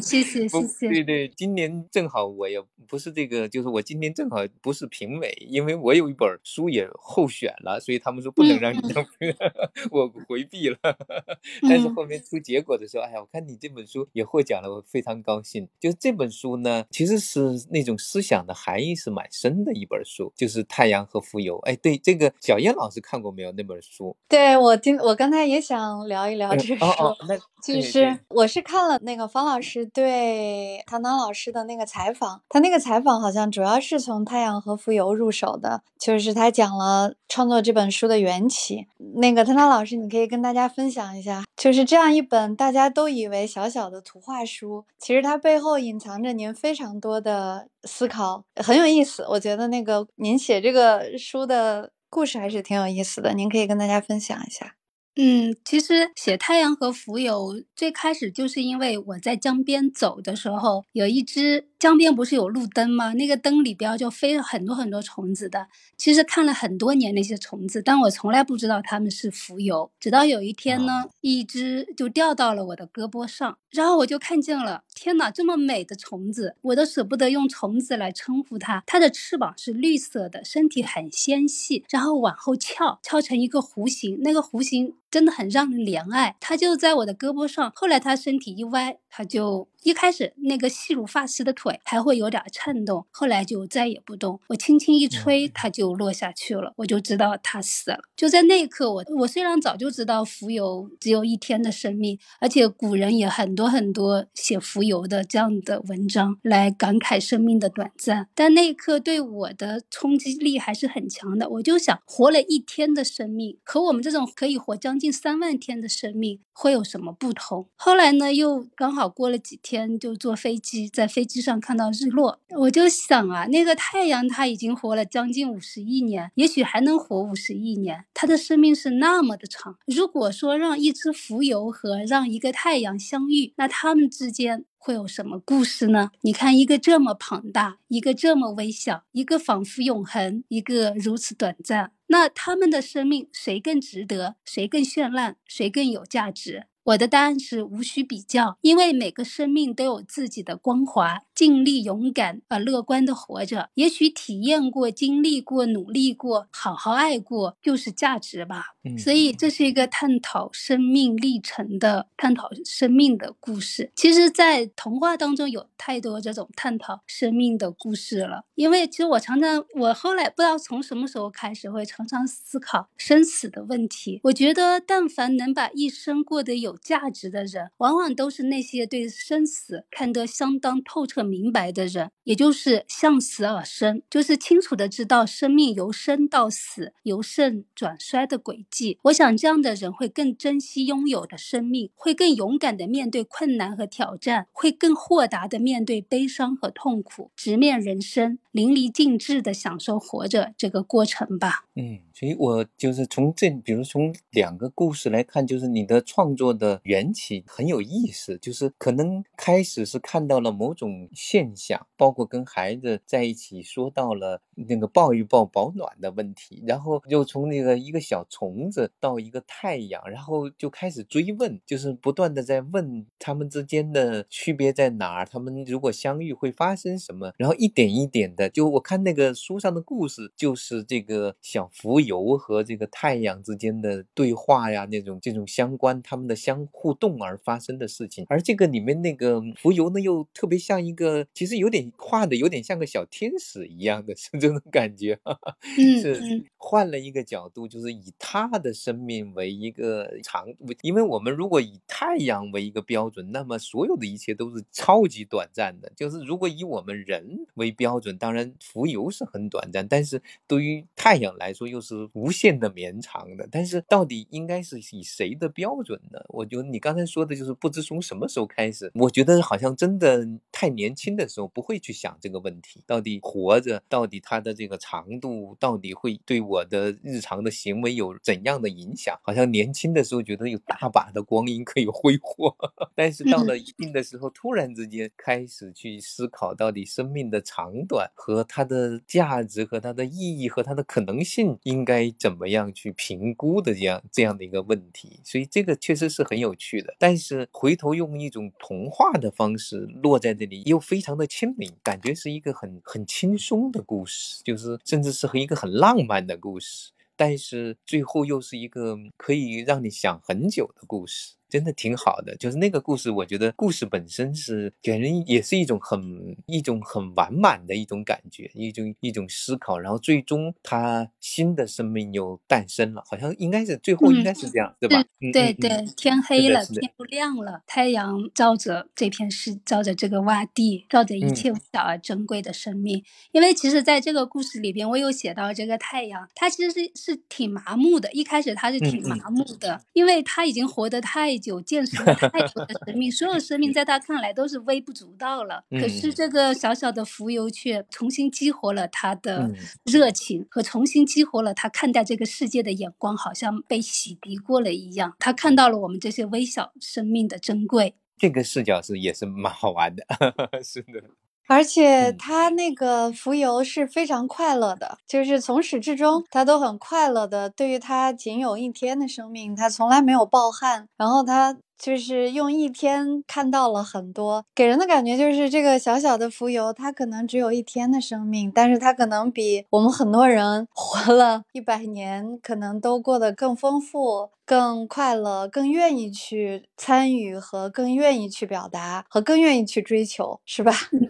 谢谢 [laughs] 谢谢。对对，今。今年正好我也不是这个，就是我今年正好不是评委，因为我有一本书也候选了，所以他们说不能让你当，[laughs] 我回避了。[laughs] 但是后面出结果的时候，哎呀，我看你这本书也获奖了，我非常高兴。就这本书呢，其实是那种思想的含义是蛮深的一本书，就是《太阳和浮游》。哎，对，这个小燕老师看过没有那本书？对我今我刚才也想聊一聊这个书，那就是我是看了那个方老师对唐唐老师。师的那个采访，他那个采访好像主要是从《太阳和浮游》入手的，就是他讲了创作这本书的缘起。那个汤汤老师，你可以跟大家分享一下，就是这样一本大家都以为小小的图画书，其实它背后隐藏着您非常多的思考，很有意思。我觉得那个您写这个书的故事还是挺有意思的，您可以跟大家分享一下。嗯，其实写太阳和浮游最开始就是因为我在江边走的时候，有一只江边不是有路灯吗？那个灯里边就飞了很多很多虫子的。其实看了很多年那些虫子，但我从来不知道它们是浮游。直到有一天呢，一只就掉到了我的胳膊上，然后我就看见了，天哪，这么美的虫子，我都舍不得用虫子来称呼它。它的翅膀是绿色的，身体很纤细，然后往后翘，翘成一个弧形，那个弧形。真的很让人怜爱，他就在我的胳膊上。后来他身体一歪，他就。一开始那个细如发丝的腿还会有点颤动，后来就再也不动。我轻轻一吹，它就落下去了，我就知道它死了。就在那一刻，我我虽然早就知道蜉蝣只有一天的生命，而且古人也很多很多写蜉蝣的这样的文章来感慨生命的短暂，但那一刻对我的冲击力还是很强的。我就想，活了一天的生命和我们这种可以活将近三万天的生命会有什么不同？后来呢，又刚好过了几天。天就坐飞机，在飞机上看到日落，我就想啊，那个太阳它已经活了将近五十亿年，也许还能活五十亿年，它的生命是那么的长。如果说让一只浮游和让一个太阳相遇，那它们之间会有什么故事呢？你看，一个这么庞大，一个这么微小，一个仿佛永恒，一个如此短暂。那他们的生命谁更值得？谁更绚烂？谁更有价值？我的答案是无需比较，因为每个生命都有自己的光华，尽力、勇敢而乐观的活着。也许体验过、经历过、努力过、好好爱过，就是价值吧。嗯所以这是一个探讨生命历程的、探讨生命的故事。其实，在童话当中有太多这种探讨生命的故事了。因为其实我常常，我后来不知道从什么时候开始，会常常思考生死的问题。我觉得，但凡能把一生过得有有价值的人，往往都是那些对生死看得相当透彻明白的人，也就是向死而生，就是清楚的知道生命由生到死、由盛转衰的轨迹。我想，这样的人会更珍惜拥有的生命，会更勇敢的面对困难和挑战，会更豁达的面对悲伤和痛苦，直面人生，淋漓尽致的享受活着这个过程吧。嗯，所以我就是从这，比如从两个故事来看，就是你的创作的缘起很有意思，就是可能开始是看到了某种现象，包括跟孩子在一起说到了那个抱一抱保暖的问题，然后又从那个一个小虫子到一个太阳，然后就开始追问，就是不断的在问他们之间的区别在哪儿，他们如果相遇会发生什么，然后一点一点的，就我看那个书上的故事，就是这个小浮游和这个太阳之间的对话呀，那种这种相关他们的相互动而发生的事情，而这个里面那个浮游呢，又特别像一个，其实有点画的有点像个小天使一样的，是这种感觉，[laughs] 是换了一个角度，就是以他的生命为一个长，因为我们如果以太阳为一个标准，那么所有的一切都是超级短暂的。就是如果以我们人为标准，当然浮游是很短暂，但是对于太阳来来说又是无限的绵长的。但是到底应该是以谁的标准呢？我觉得你刚才说的就是不知从什么时候开始，我觉得好像真的太年轻的时候不会去想这个问题，到底活着，到底它的这个长度，到底会对我的日常的行为有怎样的影响？好像年轻的时候觉得有大把的光阴可以挥霍，[laughs] 但是到了一定的时候，突然之间开始去思考到底生命的长短和它的价值和它的意义和它的可能性应该怎么样去评估的这样这样的一个问题，所以这个确实是很有趣的。但是回头用一种童话的方式落在这里，又非常的亲民，感觉是一个很很轻松的故事，就是甚至是和一个很浪漫的故事。但是最后又是一个可以让你想很久的故事，真的挺好的。就是那个故事，我觉得故事本身是给人也是一种很一种很完满的一种感觉，一种一种思考，然后最终他新的生命又诞生了，好像应该是最后应该是这样，对吧？嗯对对，天黑了，天不亮了，太阳照着这片世，照着这个洼地，照着一嗯切小而珍贵的生命。因为其实在这个故事里边，我有写到这个太阳，它其实是是挺麻木的。一开始它是挺麻木的，因为它已经活得太久，见识了太多的生命，所有生命在他看来都是微不足道了。可是嗯这个小小的浮游却重新激活了他的嗯热情，和重新激活了他看待这个世界的眼光，好像被洗涤过了一样。他看到了我们这些微小生命的珍贵。这个视角是也是蛮好玩的，[laughs] 是的，而且嗯他那个浮游是非常快乐的，就是从始至终他都很快乐的。对于他仅有一天的生命，他从来没有抱憾，然后他就是用一天看到了很多，给人的感觉就是这个小小的浮游，他可能只有一天的生命，但是他可能比我们很多人 [laughs] 活了一百年，可能都过得更丰富。更快乐，更愿意去参与和更愿意去表达和更愿意去追求，是吧？[laughs]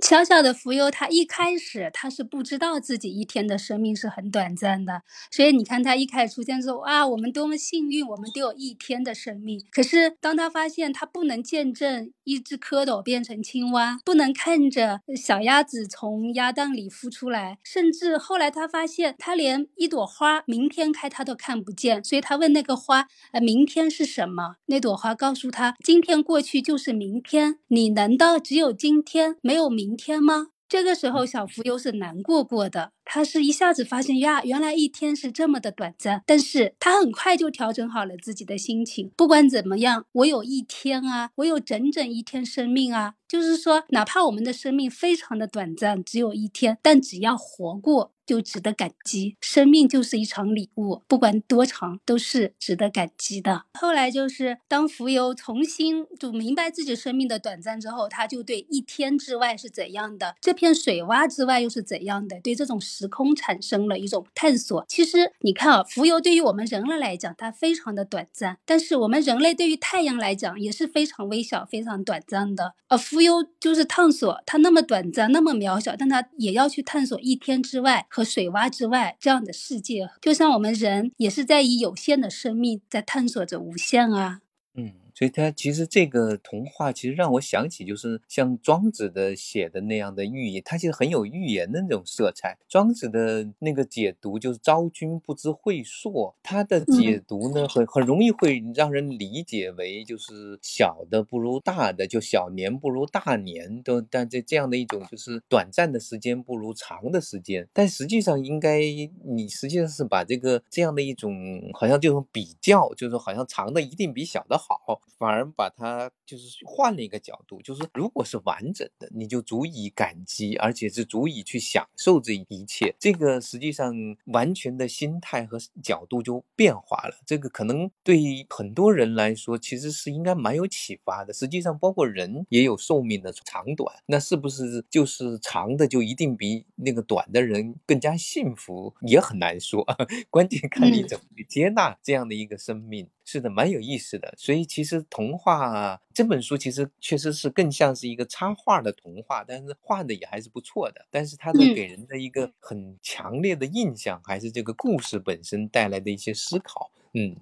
小小的浮游，他一开始他是不知道自己一天的生命是很短暂的，所以你看他一开始出现之后，啊，我们多么幸运，我们都有一天的生命。可是当他发现他不能见证一只蝌蚪变成青蛙，不能看着小鸭子从鸭蛋里孵出来，甚至后来他发现他连一朵花明天开他都看不见，所以他问那个花，呃，明天是什么？那朵花告诉他，今天过去就是明天，你难道只有今天没有明天吗？这个时候，小浮游是难过过的，他是一下子发现呀，原来一天是这么的短暂。但是他很快就调整好了自己的心情，不管怎么样，我有一天啊，我有整整一天生命啊，就是说，哪怕我们的生命非常的短暂，只有一天，但只要活过。就值得感激。生命就是一场礼物，不管多长，都是值得感激的。后来就是当浮游重新就明白自己生命的短暂之后，他就对一天之外是怎样的，这片水洼之外又是怎样的，对这种时空产生了一种探索。其实你看啊，浮游对于我们人类来讲，它非常的短暂，但是我们人类对于太阳来讲也是非常微小、非常短暂的。呃，浮游就是探索，它那么短暂、那么渺小，但它也要去探索一天之外和水洼之外这样的世界。就像我们人也是在以有限的生命在探索着无限啊。嗯。所以它其实这个童话其实让我想起，就是像庄子的写的那样的寓意，它其实很有寓言的那种色彩。庄子的那个解读就是“昭君不知晦朔”，他的解读呢，很很容易会让人理解为就是小的不如大的，就小年不如大年，都但这这样的一种就是短暂的时间不如长的时间。但实际上应该你实际上是把这个这样的一种好像这种比较，就是好像长的一定比小的好。反而把它就是换了一个角度，就是如果是完整的，你就足以感激，而且是足以去享受这一切。这个实际上完全的心态和角度就变化了。这个可能对很多人来说，其实是应该蛮有启发的。实际上，包括人也有寿命的长短，那是不是就是长的就一定比那个短的人更加幸福，也很难说。[laughs] 关键看你怎么去接纳这样的一个生命。是的，蛮有意思的。所以其实童话这本书其实确实是更像是一个插画的童话，但是画的也还是不错的。但是它的给人的一个很强烈的印象，还是这个故事本身带来的一些思考。嗯。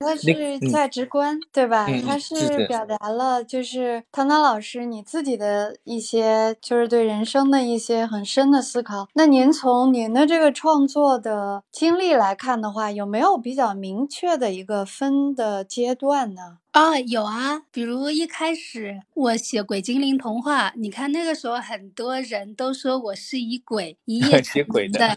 它是价值观，对吧？它是表达了，就是唐唐老师你自己的一些，就是对人生的一些很深的思考。那您从您的这个创作的经历来看的话，有没有比较明确的一个分的阶段呢？啊，有啊，比如一开始我写鬼精灵童话，你看那个时候很多人都说我是以 [laughs] 鬼一夜成名的，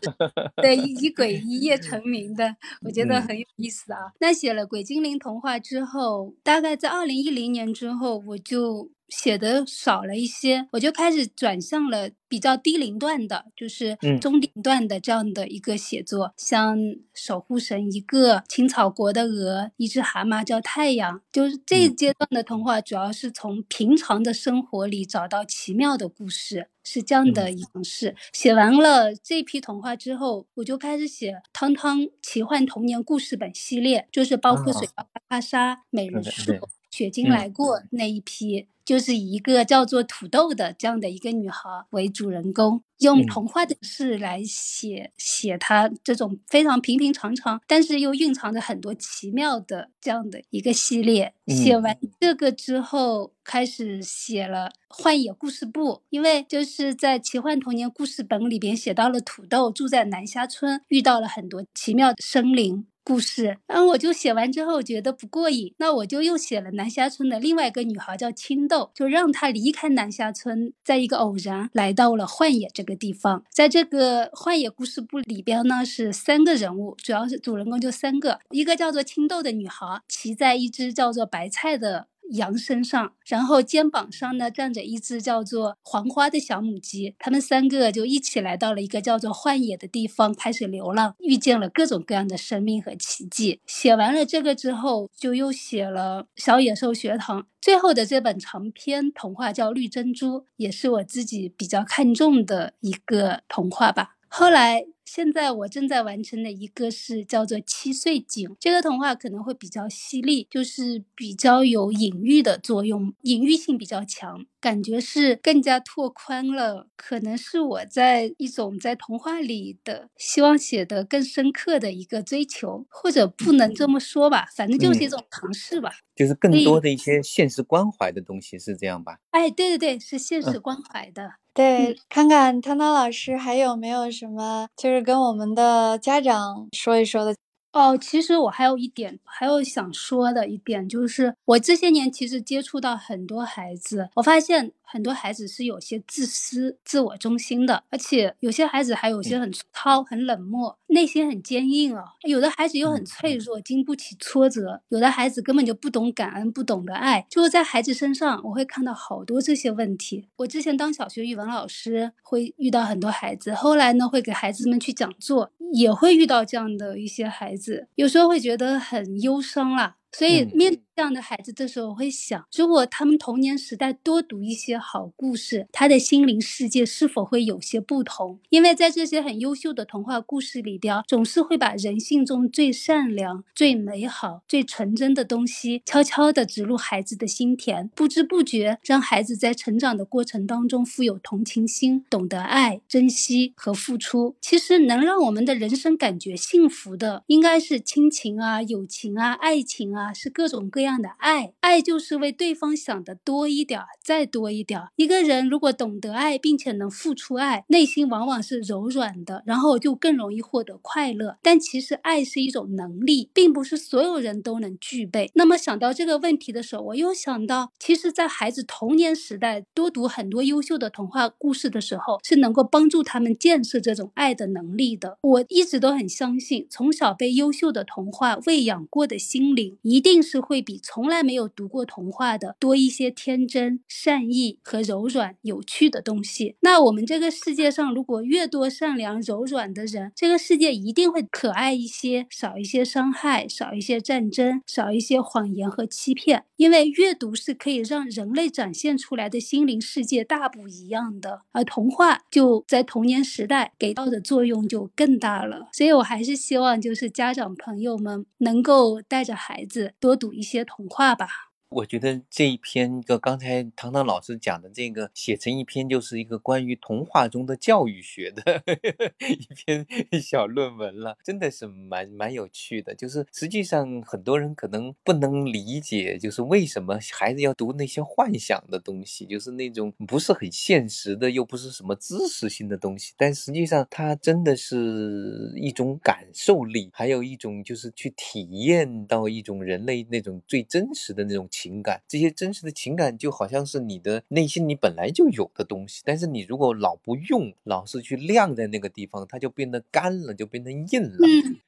对，以鬼一夜成名的，我觉得很有意思啊。那写了鬼精灵童话之后，大概在二零一零年之后，我就。写的少了一些，我就开始转向了比较低龄段的，就是中龄段的这样的一个写作，像守护神一个青草国的鹅，一只蛤蟆叫太阳，就是这一阶段的童话，主要是从平常的生活里找到奇妙的故事，是这样的一种事。写完了这批童话之后，我就开始写汤汤奇幻童年故事本系列，就是包括水巴巴沙、美人树、雪晶来过。那一批。就是以一个叫做土豆的这样的一个女孩为主人公，用童话的事来写写她这种非常平平常常，但是又蕴藏着很多奇妙的这样的一个系列。写完这个之后，开始写了《幻野故事部》，因为就是在奇幻童年故事本里边写到了土豆住在南虾村，遇到了很多奇妙的生灵。故事，然后我就写完之后觉得不过瘾，那我就又写了南霞村的另外一个女孩叫青豆，就让她离开南霞村，在一个偶然来到了幻野这个地方。在这个幻野故事部里边呢，是三个人物，主要是主人公就三个，一个叫做青豆的女孩，骑在一只叫做白菜的。羊身上，然后肩膀上呢站着一只叫做黄花的小母鸡，他们三个就一起来到了一个叫做幻野的地方，开始流浪，遇见了各种各样的生命和奇迹。写完了这个之后，就又写了小野兽学堂，最后的这本长篇童话叫绿珍珠，也是我自己比较看重的一个童话吧。后来。现在我正在完成的一个是叫做《七岁井》，这个童话可能会比较犀利，就是比较有隐喻的作用，隐喻性比较强，感觉是更加拓宽了，可能是我在一种在童话里的希望写的更深刻的一个追求，或者不能这么说吧，反正就是一种尝试吧，就是更多的一些现实关怀的东西，是这样吧？哎，对对对，是现实关怀的。对，看看汤汤老师还有没有什么，就是跟我们的家长说一说的。哦，其实我还有一点，还有想说的一点，就是我这些年其实接触到很多孩子，我发现很多孩子是有些自私、自我中心的，而且有些孩子还有些很粗糙、很冷漠，内心很坚硬哦。有的孩子又很脆弱，经不起挫折；有的孩子根本就不懂感恩，不懂得爱。就是在孩子身上，我会看到好多这些问题。我之前当小学语文老师，会遇到很多孩子，后来呢，会给孩子们去讲座，也会遇到这样的一些孩子。有时候会觉得很忧伤啦。所以面对这样的孩子，这时候会想，如果他们童年时代多读一些好故事，他的心灵世界是否会有些不同？因为在这些很优秀的童话故事里边，总是会把人性中最善良、最美好、最纯真的东西悄悄地植入孩子的心田，不知不觉让孩子在成长的过程当中富有同情心，懂得爱、珍惜和付出。其实能让我们的人生感觉幸福的，应该是亲情啊、友情啊、爱情。啊，是各种各这样的爱，爱就是为对方想的多一点，再多一点。一个人如果懂得爱，并且能付出爱，内心往往是柔软的，然后就更容易获得快乐。但其实爱是一种能力，并不是所有人都能具备。那么想到这个问题的时候，我又想到，其实，在孩子童年时代多读很多优秀的童话故事的时候，是能够帮助他们建设这种爱的能力的。我一直都很相信，从小被优秀的童话喂养过的心灵。一定是会比从来没有读过童话的多一些天真、善意和柔软、有趣的东西。那我们这个世界上，如果越多善良、柔软的人，这个世界一定会可爱一些，少一些伤害，少一些战争，少一些谎言和欺骗。因为阅读是可以让人类展现出来的心灵世界大不一样的，而童话就在童年时代给到的作用就更大了。所以我还是希望，就是家长朋友们能够带着孩子。多读一些童话吧。我觉得这一篇个刚才唐唐老师讲的这个写成一篇就是一个关于童话中的教育学的 [laughs] 一篇小论文了，真的是蛮蛮有趣的。就是实际上很多人可能不能理解，就是为什么孩子要读那些幻想的东西，就是那种不是很现实的，又不是什么知识性的东西。但实际上它真的是一种感受力，还有一种就是去体验到一种人类那种最真实的那种。情感这些真实的情感就好像是你的内心你本来就有的东西，但是你如果老不用，老是去晾在那个地方，它就变得干了，就变得硬了，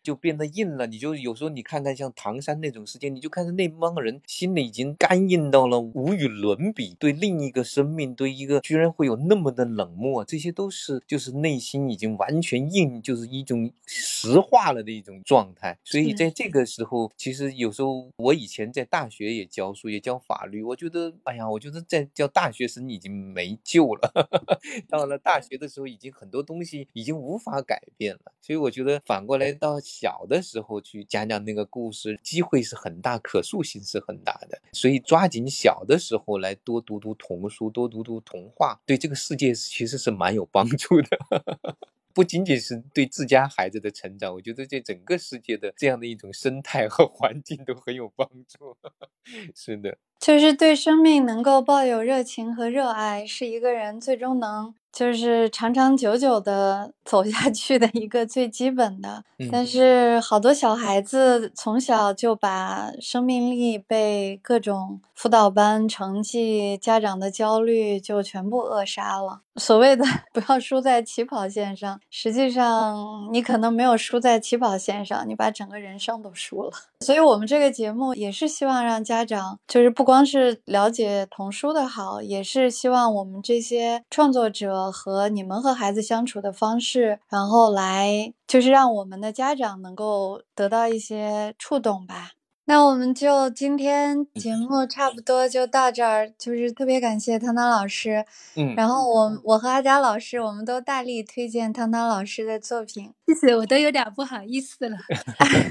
就变得硬了。你就有时候你看看像唐山那种事件，你就看着那帮人心里已经干硬到了无与伦比，对另一个生命，对一个居然会有那么的冷漠，这些都是就是内心已经完全硬，就是一种石化了的一种状态。所以在这个时候，其实有时候我以前在大学也教书。也教法律，我觉得，哎呀，我觉得在教大学生已经没救了。[laughs] 到了大学的时候，已经很多东西已经无法改变了。所以我觉得反过来到小的时候去讲讲那个故事，机会是很大，可塑性是很大的。所以抓紧小的时候来多读读童书，多读读童话，对这个世界其实是蛮有帮助的。不仅仅是对自家孩子的成长，我觉得对整个世界的这样的一种生态和环境都很有帮助。[laughs] 是的，就是对生命能够抱有热情和热爱，是一个人最终能。就是长长久久的走下去的一个最基本的，但是好多小孩子从小就把生命力被各种辅导班成绩、家长的焦虑就全部扼杀了。所谓的不要输在起跑线上，实际上你可能没有输在起跑线上，你把整个人生都输了。所以我们这个节目也是希望让家长，就是不光是了解童书的好，也是希望我们这些创作者。和你们和孩子相处的方式，然后来就是让我们的家长能够得到一些触动吧。那我们就今天节目差不多就到这儿，就是特别感谢汤汤老师，嗯，然后我我和阿佳老师，我们都大力推荐汤汤老师的作品。谢谢，我都有点不好意思了，[laughs]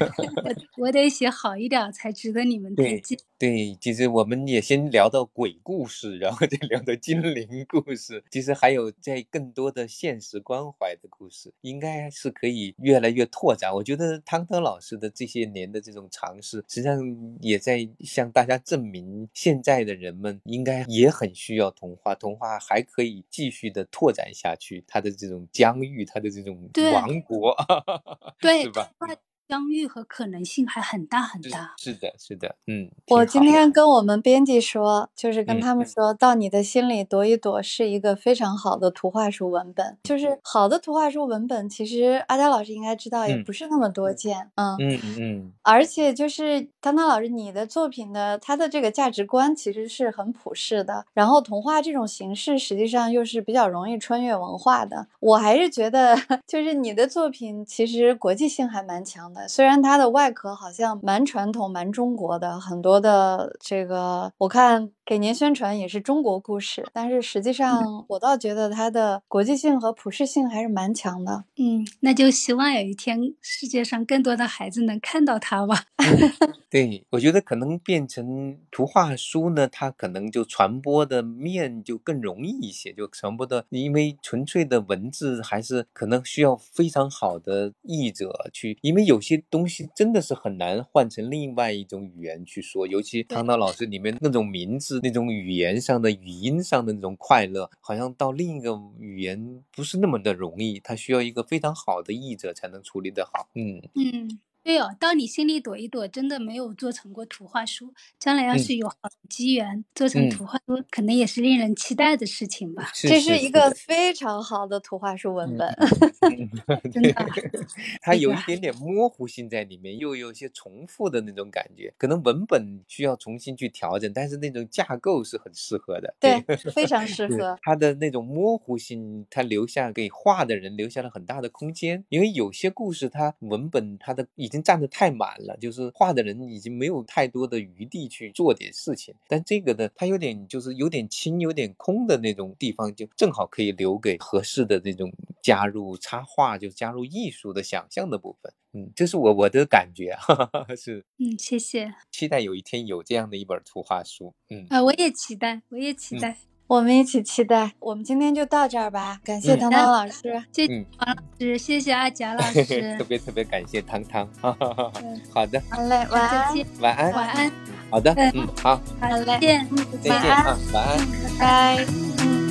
[laughs] 我我得写好一点才值得你们推荐。对，其实我们也先聊到鬼故事，然后再聊到精灵故事，其实还有在更多的现实关怀的故事，应该是可以越来越拓展。我觉得汤汤老师的这些年的这种尝试，实际上也在向大家证明，现在的人们应该也很需要童话，童话还可以继续的拓展下去，它的这种疆域，它的这种王国。[laughs] 对，是吧？相遇和可能性还很大很大。是的，是的，嗯。我今天跟我们编辑说，就是嗯跟他们说到你的心里躲一躲是一个非常好的图画书文本，就是好的图画书文本，其实阿佳老师应该知道，也嗯不是那么多见，嗯。嗯嗯嗯，而且就是汤汤老师，你的作品的它的这个价值观其实是很普世的，然后童话这种形式实际上又是比较容易穿越文化的。我还是觉得，[laughs] 就是你的作品其实国际性还蛮强的，虽然它的外壳好像蛮传统、蛮中国的，很多的这个我看给您宣传也是中国故事，但是实际上我倒觉得它的国际性和普适性还是蛮强的。嗯，那就希望有一天世界上更多的孩子能看到它吧。[laughs] 对，我觉得可能变成图画书呢，它可能就传播的面就更容易一些，就传播的，因为纯粹的文字还是可能需要非常好的译者去，因为有些东西真的是很难换成另外一种语言去说，尤其汤汤老师里面那种名字、那种语言上的、语音上的那种快乐，好像到另一个语言不是那么的容易，它需要一个非常好的译者才能处理得好。嗯。嗯，对哦，到你心里躲一躲，真的没有做成过图画书。将来要嗯是有好的机缘做成嗯图画书，可能也是令人期待的事情吧。[laughs] 这是一个非常好的图画书文本。嗯 [laughs] 真的，它有一点点模糊性在里面，又有一些重复的那种感觉，可能文本需要重新去调整，但是那种架构是很适合的。对，[laughs] 非常适合。它的那种模糊性，它留下给画的人留下了很大的空间。因为有些故事，它文本它的已经占得太满了，就是画的人已经没有太多的余地去做点事情。但这个呢，它有点就是有点轻、有点空的那种地方，就正好可以留给合适的这种加入插画，就加入艺术的想象的部分。嗯，这是我我的感觉，哈哈哈，是嗯，谢谢。期待有一天有这样的一本图画书。嗯。啊、我也期待，我也期嗯待。我们一起期待。我们今天就到这儿吧，感谢嗯唐唐老师。谢嗯谢王老师，谢谢阿贾老 [laughs] 师特。别特别感谢糖糖，哈哈哈哈嗯好的，好嘞，晚再安，见，晚安，晚安，好的，嗯嗯，好，好嘞再见。晚安再见啊，晚安。拜拜。